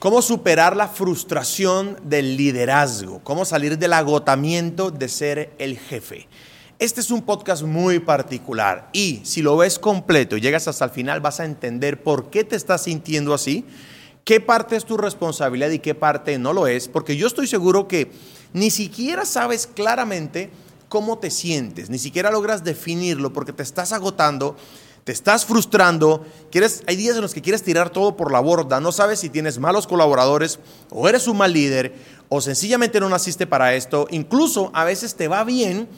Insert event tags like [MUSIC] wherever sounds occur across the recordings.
¿Cómo superar la frustración del liderazgo? ¿Cómo salir del agotamiento de ser el jefe? Este es un podcast muy particular y si lo ves completo y llegas hasta el final vas a entender por qué te estás sintiendo así, qué parte es tu responsabilidad y qué parte no lo es, porque yo estoy seguro que ni siquiera sabes claramente cómo te sientes, ni siquiera logras definirlo porque te estás agotando te estás frustrando, quieres, hay días en los que quieres tirar todo por la borda, no sabes si tienes malos colaboradores o eres un mal líder o sencillamente no naciste para esto, incluso a veces te va bien,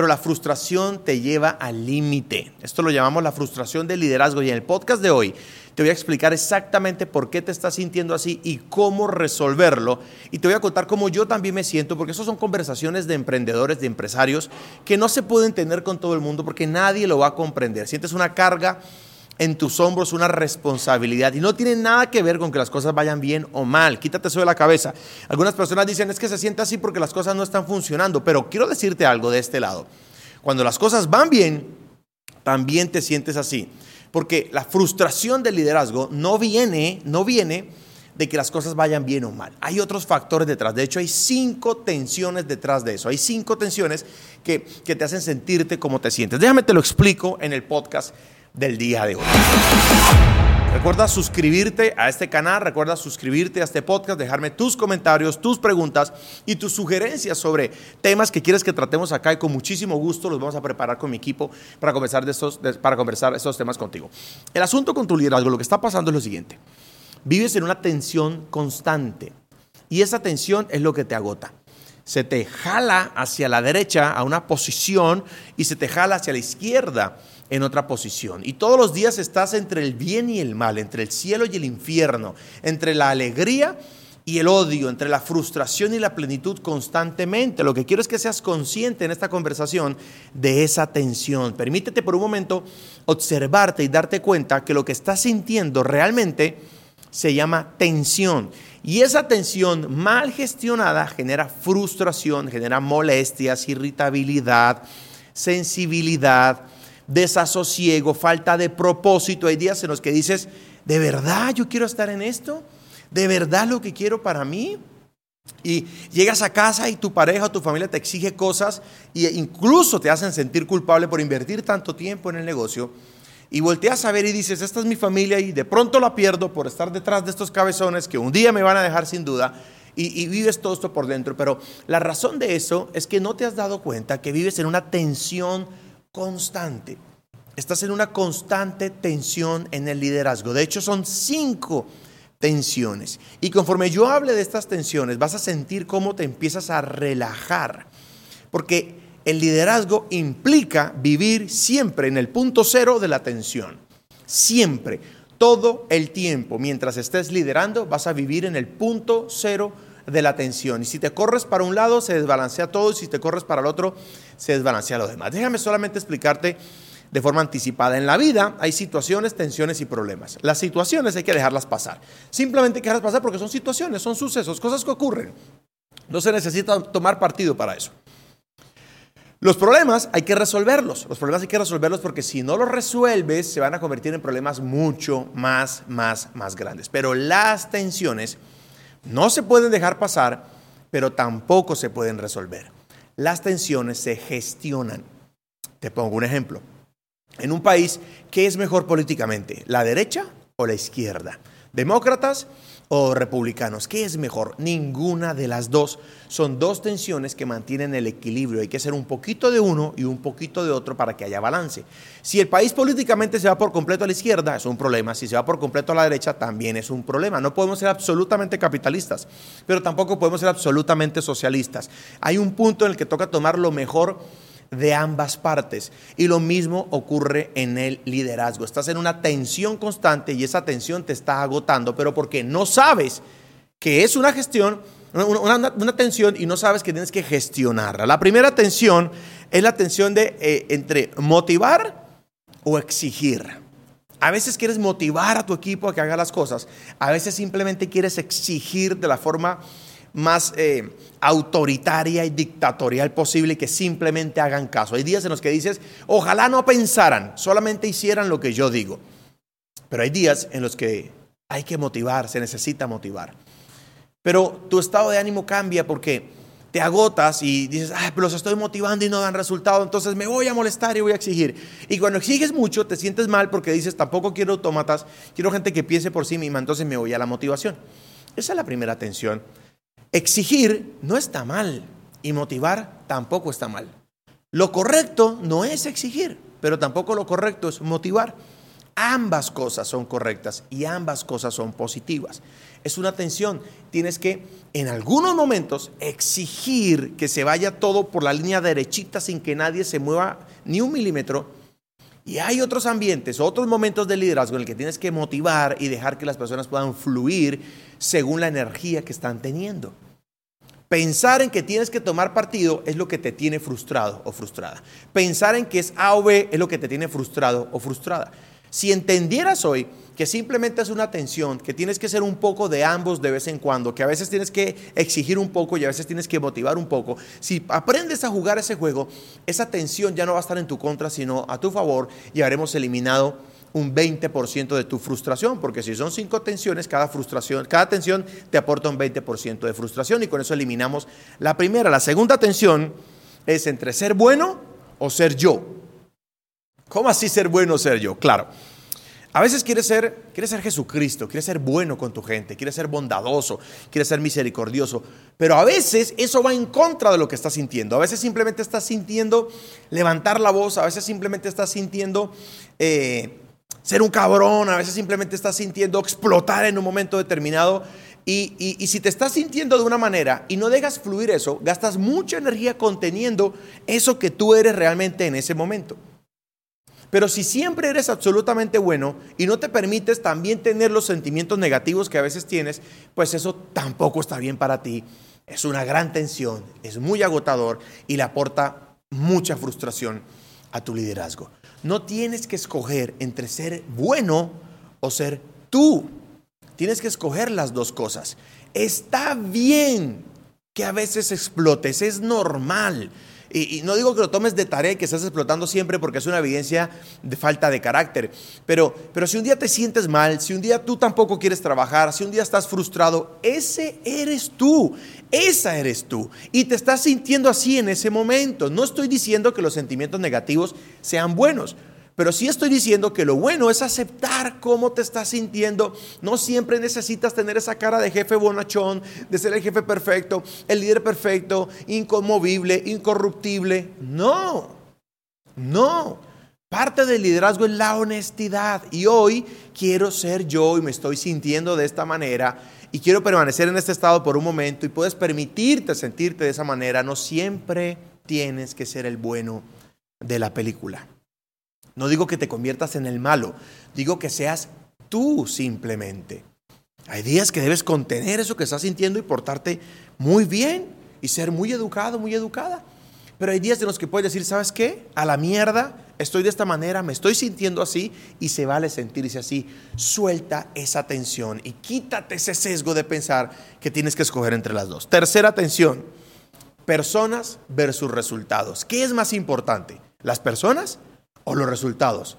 pero la frustración te lleva al límite. Esto lo llamamos la frustración del liderazgo y en el podcast de hoy te voy a explicar exactamente por qué te estás sintiendo así y cómo resolverlo. Y te voy a contar cómo yo también me siento, porque eso son conversaciones de emprendedores, de empresarios, que no se pueden tener con todo el mundo porque nadie lo va a comprender. Sientes una carga en tus hombros, una responsabilidad. Y no tiene nada que ver con que las cosas vayan bien o mal. Quítate eso de la cabeza. Algunas personas dicen es que se siente así porque las cosas no están funcionando. Pero quiero decirte algo de este lado. Cuando las cosas van bien, también te sientes así. Porque la frustración del liderazgo no viene, no viene de que las cosas vayan bien o mal. Hay otros factores detrás. De hecho, hay cinco tensiones detrás de eso. Hay cinco tensiones que, que te hacen sentirte como te sientes. Déjame te lo explico en el podcast del día de hoy. Recuerda suscribirte a este canal, recuerda suscribirte a este podcast, dejarme tus comentarios, tus preguntas y tus sugerencias sobre temas que quieres que tratemos acá y con muchísimo gusto los vamos a preparar con mi equipo para conversar, de para conversar estos temas contigo. El asunto con tu liderazgo, lo que está pasando es lo siguiente. Vives en una tensión constante y esa tensión es lo que te agota se te jala hacia la derecha a una posición y se te jala hacia la izquierda en otra posición. Y todos los días estás entre el bien y el mal, entre el cielo y el infierno, entre la alegría y el odio, entre la frustración y la plenitud constantemente. Lo que quiero es que seas consciente en esta conversación de esa tensión. Permítete por un momento observarte y darte cuenta que lo que estás sintiendo realmente se llama tensión. Y esa tensión mal gestionada genera frustración, genera molestias, irritabilidad, sensibilidad, desasosiego, falta de propósito. Hay días en los que dices, ¿de verdad yo quiero estar en esto? ¿De verdad lo que quiero para mí? Y llegas a casa y tu pareja o tu familia te exige cosas e incluso te hacen sentir culpable por invertir tanto tiempo en el negocio. Y volteas a ver y dices, esta es mi familia y de pronto la pierdo por estar detrás de estos cabezones que un día me van a dejar sin duda. Y, y, vives todo esto por dentro. Pero la razón de eso es que no te has dado cuenta que vives en una tensión constante. Estás en una constante tensión en el liderazgo. De hecho, son cinco tensiones. Y conforme yo hable de estas tensiones, vas a sentir cómo te empiezas a relajar. Porque el liderazgo implica vivir siempre en el punto cero de la tensión. Siempre, todo el tiempo, mientras estés liderando, vas a vivir en el punto cero de la tensión. Y si te corres para un lado, se desbalancea todo, y si te corres para el otro, se desbalancea lo demás. Déjame solamente explicarte de forma anticipada. En la vida hay situaciones, tensiones y problemas. Las situaciones hay que dejarlas pasar. Simplemente hay que dejarlas pasar porque son situaciones, son sucesos, cosas que ocurren. No se necesita tomar partido para eso. Los problemas hay que resolverlos. Los problemas hay que resolverlos porque si no los resuelves se van a convertir en problemas mucho más, más, más grandes. Pero las tensiones no se pueden dejar pasar, pero tampoco se pueden resolver. Las tensiones se gestionan. Te pongo un ejemplo. En un país, ¿qué es mejor políticamente? ¿La derecha o la izquierda? ¿Demócratas o republicanos? ¿Qué es mejor? Ninguna de las dos. Son dos tensiones que mantienen el equilibrio. Hay que hacer un poquito de uno y un poquito de otro para que haya balance. Si el país políticamente se va por completo a la izquierda, es un problema. Si se va por completo a la derecha, también es un problema. No podemos ser absolutamente capitalistas, pero tampoco podemos ser absolutamente socialistas. Hay un punto en el que toca tomar lo mejor de ambas partes. Y lo mismo ocurre en el liderazgo. Estás en una tensión constante y esa tensión te está agotando, pero porque no sabes que es una gestión, una, tensión y no sabes que tienes que gestionarla. La primera tensión es la tensión de eh, entre motivar o exigir. A veces quieres motivar a tu equipo a que haga las cosas, a veces simplemente quieres exigir de la forma más eh, autoritaria y dictatorial posible que simplemente hagan caso. Hay días en los que dices, ojalá no pensaran, solamente hicieran lo que yo digo. Pero hay días en los que Hay que motivar, se necesita motivar. Pero tu estado de ánimo cambia porque te agotas y dices, ay, pero los estoy motivando y no dan resultado, entonces me voy a molestar y voy a exigir. Y cuando exiges mucho, te sientes mal porque dices, tampoco quiero autómatas, quiero gente que piense por sí misma, entonces me voy a la motivación. Esa es la primera tensión. Exigir no está mal y motivar tampoco está mal. Lo correcto no es exigir, pero tampoco lo correcto es motivar. Ambas cosas son correctas y ambas cosas son positivas. Es una tensión. Tienes que, en algunos momentos, exigir que se vaya todo por la línea derechita sin que nadie se mueva ni un milímetro. Y hay otros ambientes, otros momentos de liderazgo en el que tienes que motivar y dejar que las personas puedan fluir según la energía que están teniendo. Pensar en que tienes que tomar partido es lo que te tiene frustrado o frustrada. Pensar en que es A o B es lo que te tiene frustrado o frustrada. Si entendieras hoy que simplemente es una tensión, que tienes que ser un poco de ambos de vez en cuando, que a veces tienes que exigir un poco y a veces tienes que motivar un poco, si aprendes a jugar ese juego, esa tensión ya no va a estar en tu contra, sino a tu favor y habremos eliminado un 20% de tu frustración, porque si son cinco tensiones, cada frustración, cada tensión te aporta un 20% de frustración y con eso eliminamos la primera. La segunda tensión es entre ser bueno o ser yo. ¿Cómo así ser bueno ser yo? Claro. A veces quieres ser, quieres ser Jesucristo, quieres ser bueno con tu gente, quieres ser bondadoso, quieres ser misericordioso, pero a veces eso va en contra de lo que estás sintiendo. A veces simplemente estás sintiendo levantar la voz, a veces simplemente estás sintiendo eh, ser un cabrón, a veces simplemente estás sintiendo explotar en un momento determinado. Y, y, si te estás sintiendo de una manera y no dejas fluir eso, gastas mucha energía conteniendo eso que tú eres realmente en ese momento. Pero si siempre eres absolutamente bueno y no te permites también tener los sentimientos negativos que a veces tienes, pues eso tampoco está bien para ti. Es una gran tensión, es muy agotador y le aporta mucha frustración a tu liderazgo. No tienes que escoger entre ser bueno o ser tú. Tienes que escoger las dos cosas. Está bien que a veces explotes, es normal. Y, no digo que lo tomes de tarea y que estés explotando siempre porque es una evidencia de falta de carácter. Pero, pero si un día te sientes mal, si un día tú tampoco quieres trabajar, si un día estás frustrado, ese eres tú. Esa eres tú. Y te estás sintiendo así en ese momento. No estoy diciendo que los sentimientos negativos sean buenos. Pero sí estoy diciendo que lo bueno es aceptar cómo te estás sintiendo. No siempre necesitas tener esa cara de jefe bonachón, de ser el jefe perfecto, el líder perfecto, inconmovible, incorruptible. No, no. Parte del liderazgo es la honestidad. Y hoy quiero ser yo y me estoy sintiendo de esta manera y quiero permanecer en este estado por un momento y puedes permitirte sentirte de esa manera. No siempre tienes que ser el bueno de la película. No digo que te conviertas en el malo, digo que seas tú simplemente. Hay días que debes contener eso que estás sintiendo y portarte muy bien y ser muy educado, muy educada. Pero hay días en los que puedes decir, ¿sabes qué? A la mierda, estoy de esta manera, me estoy sintiendo así y se vale sentirse así. Suelta esa tensión y quítate ese sesgo de pensar que tienes que escoger entre las dos. Tercera tensión, personas versus resultados. ¿Qué es más importante? ¿Las personas o los resultados.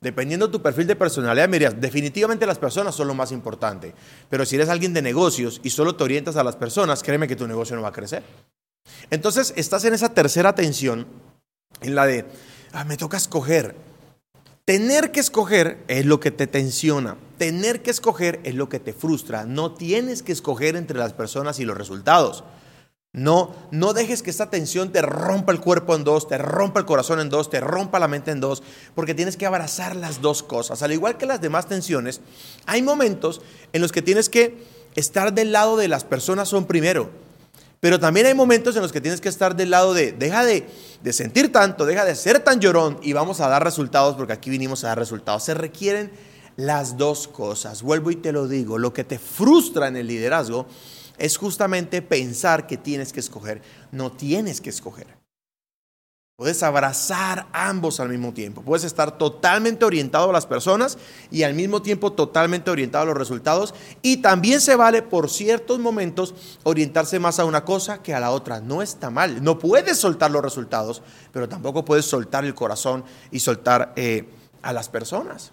Dependiendo de tu perfil de personalidad, me definitivamente las personas son lo más importante. Pero si eres alguien de negocios y solo te orientas a las personas, créeme que tu negocio no va a crecer. Entonces, estás en esa tercera tensión, en la de, ah, me toca escoger. Tener que escoger es lo que te tensiona. Tener que escoger es lo que te frustra. No tienes que escoger entre las personas y los resultados. No, no dejes que esta tensión te rompa el cuerpo en dos, te rompa el corazón en dos, te rompa la mente en dos, porque tienes que abrazar las dos cosas. Al igual que las demás tensiones, hay momentos en los que tienes que estar del lado de las personas son primero, pero también hay momentos en los que tienes que estar del lado de, deja de, de sentir tanto, deja de ser tan llorón y vamos a dar resultados, porque aquí vinimos a dar resultados. Se requieren las dos cosas. Vuelvo y te lo digo, lo que te frustra en el liderazgo es justamente pensar que tienes que escoger. No tienes que escoger. Puedes abrazar ambos al mismo tiempo. Puedes estar totalmente orientado a las personas y al mismo tiempo totalmente orientado a los resultados. Y también se vale por ciertos momentos orientarse más a una cosa que a la otra. No está mal. No puedes soltar los resultados, pero tampoco puedes soltar el corazón y soltar eh, a las personas.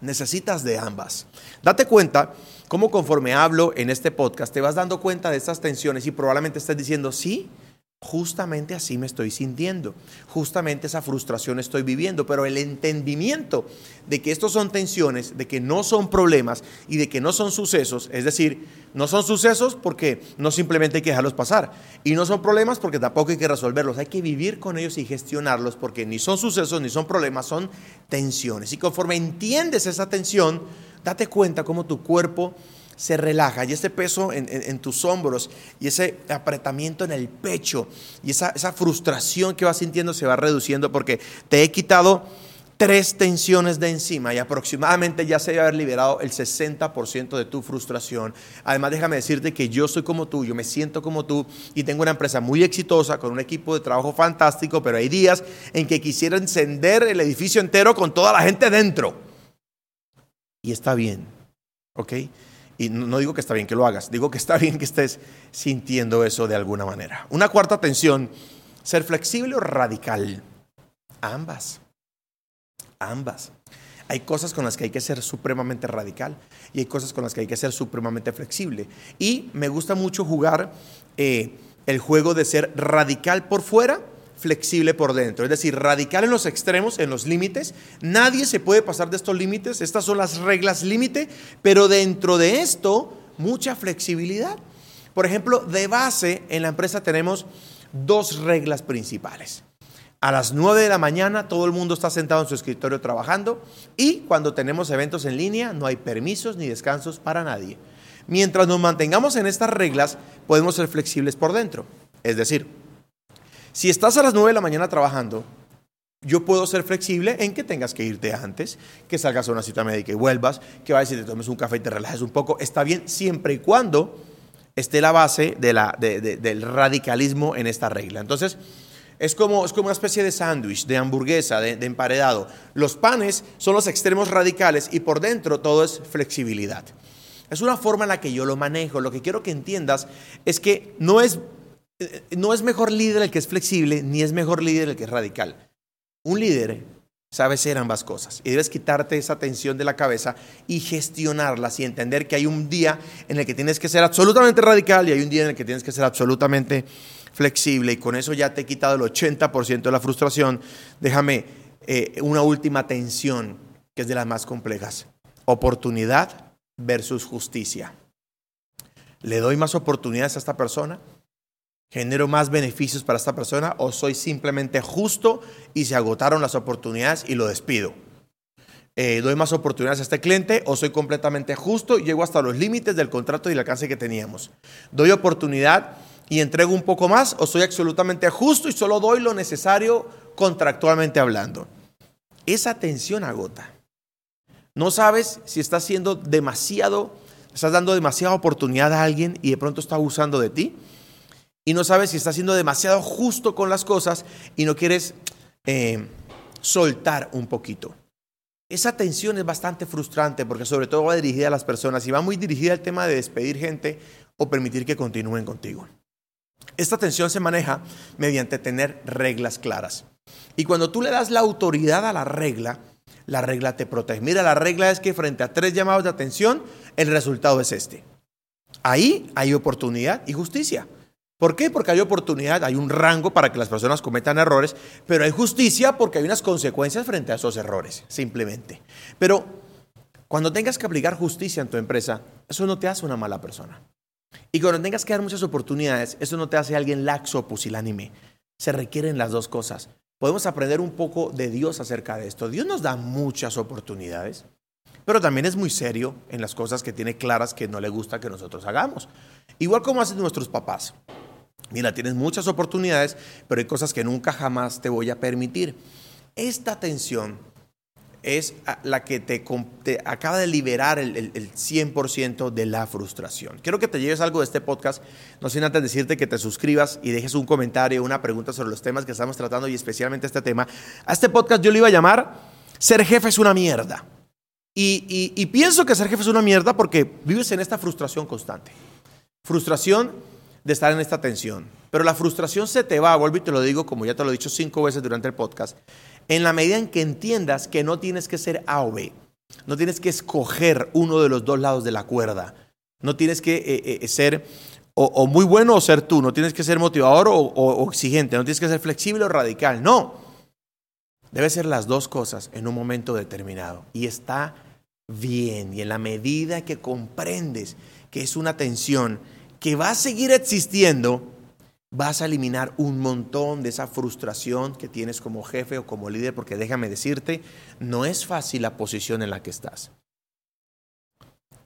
Necesitas de ambas. Date cuenta cómo conforme hablo en este podcast te vas dando cuenta de estas tensiones y probablemente estés diciendo, sí, Justamente así me estoy sintiendo, justamente esa frustración estoy viviendo, pero el entendimiento de que estos son tensiones, de que no son problemas y de que no son sucesos, es decir, no son sucesos porque no simplemente hay que dejarlos pasar y no son problemas porque tampoco hay que resolverlos, hay que vivir con ellos y gestionarlos porque ni son sucesos ni son problemas, son tensiones. Y conforme entiendes esa tensión, date cuenta cómo tu cuerpo se relaja y ese peso en, tus hombros y ese apretamiento en el pecho y esa, esa frustración que vas sintiendo se va reduciendo porque te he quitado tres tensiones de encima y aproximadamente ya se debe haber liberado el 60% de tu frustración. Además, déjame decirte que yo soy como tú, yo me siento como tú y tengo una empresa muy exitosa con un equipo de trabajo fantástico, pero hay días en que quisiera encender el edificio entero con toda la gente dentro. Y está bien, ¿ok? Y no digo que está bien que lo hagas, digo que está [LAUGHS] bien que estés sintiendo eso de alguna manera. Una cuarta tensión, ser flexible o radical. Ambas. Ambas. Hay cosas con las que hay que ser supremamente radical y hay cosas con las que hay que ser supremamente flexible. Y me gusta mucho jugar eh, el juego de ser radical por fuera flexible por dentro, es decir, radical en los extremos, en los límites. Nadie se puede pasar de estos límites, estas son las reglas límite, pero dentro de esto, mucha flexibilidad. Por ejemplo, de base en la empresa tenemos dos reglas principales. A las 9 de la mañana todo el mundo está sentado en su escritorio trabajando y cuando tenemos eventos en línea no hay permisos ni descansos para nadie. Mientras nos mantengamos en estas reglas, podemos ser flexibles por dentro. Es decir, si estás a las 9 de la mañana trabajando, yo puedo ser flexible en que tengas que irte antes, que salgas a una cita médica y vuelvas, que vayas y te tomes un café y te relajes un poco. Está bien siempre y cuando esté la base del radicalismo en esta regla. Entonces, es como, es como una especie de sándwich, de hamburguesa, de, emparedado. Los panes son los extremos radicales y por dentro todo es flexibilidad. Es una forma en la que yo lo manejo. Lo que quiero que entiendas es que no es no es mejor líder el que es flexible, ni es mejor líder el que es radical. Un líder sabe ser ambas cosas y debes quitarte esa tensión de la cabeza y gestionarlas y entender que hay un día en el que tienes que ser absolutamente radical y hay un día en el que tienes que ser absolutamente flexible y con eso ya te he quitado el 80% de la frustración. Déjame eh, una última tensión que es de las más complejas. Oportunidad versus justicia. ¿Le doy más oportunidades a esta persona? Genero más beneficios para esta persona o soy simplemente justo y se agotaron las oportunidades y lo despido. Eh, doy más oportunidades a este cliente o soy completamente justo y llego hasta los límites del contrato y el alcance que teníamos. Doy oportunidad y entrego un poco más o soy absolutamente justo y solo doy lo necesario contractualmente hablando. Esa tensión agota. No sabes si estás siendo demasiado, estás dando demasiada oportunidad a alguien y de pronto está abusando de ti y no sabes si estás siendo demasiado justo con las cosas y no quieres eh, soltar un poquito. Esa tensión es bastante frustrante porque sobre todo va dirigida a las personas y va muy dirigida al tema de despedir gente o permitir que continúen contigo. Esta tensión se maneja mediante tener reglas claras. Y cuando tú le das la autoridad a la regla, la regla te protege. Mira, la regla es que frente a tres llamados de atención, el resultado es este. Ahí hay oportunidad y justicia. ¿Por qué? Porque hay oportunidad, hay un rango para que las personas cometan errores, pero hay justicia porque hay unas consecuencias frente a esos errores, simplemente. Pero cuando tengas que aplicar justicia en tu empresa, eso no te hace una mala persona. Y cuando tengas que dar muchas oportunidades, eso no te hace alguien laxo o pusilánime. Se requieren las dos cosas. Podemos aprender un poco de Dios acerca de esto. Dios nos da muchas oportunidades, pero también es muy serio en las cosas que tiene claras que no le gusta que nosotros hagamos. Igual como hacen nuestros papás. Mira, tienes muchas oportunidades, pero hay cosas que nunca jamás te voy a permitir. Esta tensión es la que te, acaba de liberar el, 100% de la frustración. Quiero que te lleves algo de este podcast, no sin antes decirte que te suscribas y dejes un comentario, una pregunta sobre los temas que estamos tratando y especialmente este tema. A este podcast yo le iba a llamar Ser jefe es una mierda. y pienso que ser jefe es una mierda porque vives en esta frustración constante. Frustración de estar en esta tensión. Pero la frustración se te va, vuelvo y te lo digo como ya te lo he dicho cinco veces durante el podcast, en la medida en que entiendas que no tienes que ser A o B. No tienes que escoger uno de los dos lados de la cuerda. No tienes que eh, eh, ser o, muy bueno o ser tú. No tienes que ser motivador o, o exigente. No tienes que ser flexible o radical. No. Debe ser las dos cosas en un momento determinado. Y está bien. Y en la medida que comprendes que es una tensión que va a seguir existiendo, vas a eliminar un montón de esa frustración que tienes como jefe o como líder, porque déjame decirte, no es fácil la posición en la que estás.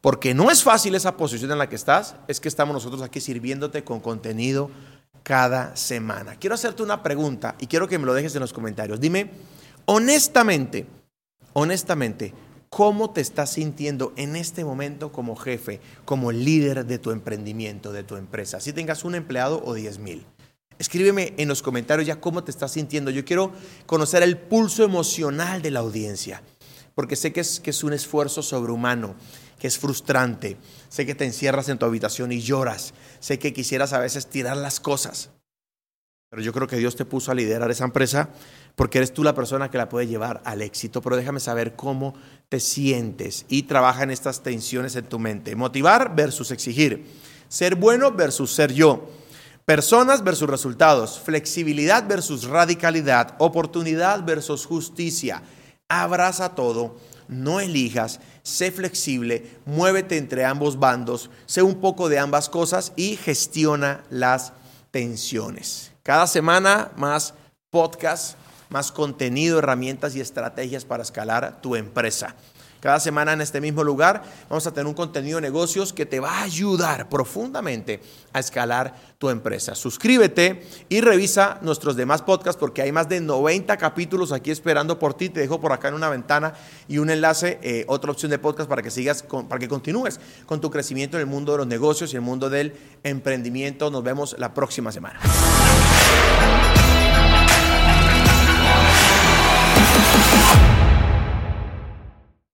Porque no es fácil esa posición en la que estás, es que estamos nosotros aquí sirviéndote con contenido cada semana. Quiero hacerte una pregunta y quiero que me lo dejes en los comentarios. Dime, honestamente, honestamente, ¿cómo te estás sintiendo en este momento como jefe, como líder de tu emprendimiento, de tu empresa? Si tengas un empleado o 10 mil. Escríbeme en los comentarios ya cómo te estás sintiendo. Yo quiero conocer el pulso emocional de la audiencia, porque sé que es, que es un esfuerzo sobrehumano que es frustrante. Sé que te encierras en tu habitación y lloras. Sé que quisieras a veces tirar las cosas. Pero yo creo que Dios te puso a liderar esa empresa porque eres tú la persona que la puede llevar al éxito. Pero déjame saber cómo te sientes y trabaja en estas tensiones en tu mente. Motivar versus exigir. Ser bueno versus ser yo. Personas versus resultados. Flexibilidad versus radicalidad. Oportunidad versus justicia. Abraza todo. No elijas sé flexible, muévete entre ambos bandos, sé un poco de ambas cosas y gestiona las tensiones. Cada semana más podcast, más contenido, herramientas y estrategias para escalar tu empresa. Cada semana en este mismo lugar vamos a tener un contenido de negocios que te va a ayudar profundamente a escalar tu empresa. Suscríbete y revisa nuestros demás podcasts porque hay más de 90 capítulos aquí esperando por ti. Te dejo por acá en una ventana y un enlace, eh, otra opción de podcast para que sigas, para que continúes con tu crecimiento en el mundo de los negocios y el mundo del emprendimiento. Nos vemos la próxima semana. Thank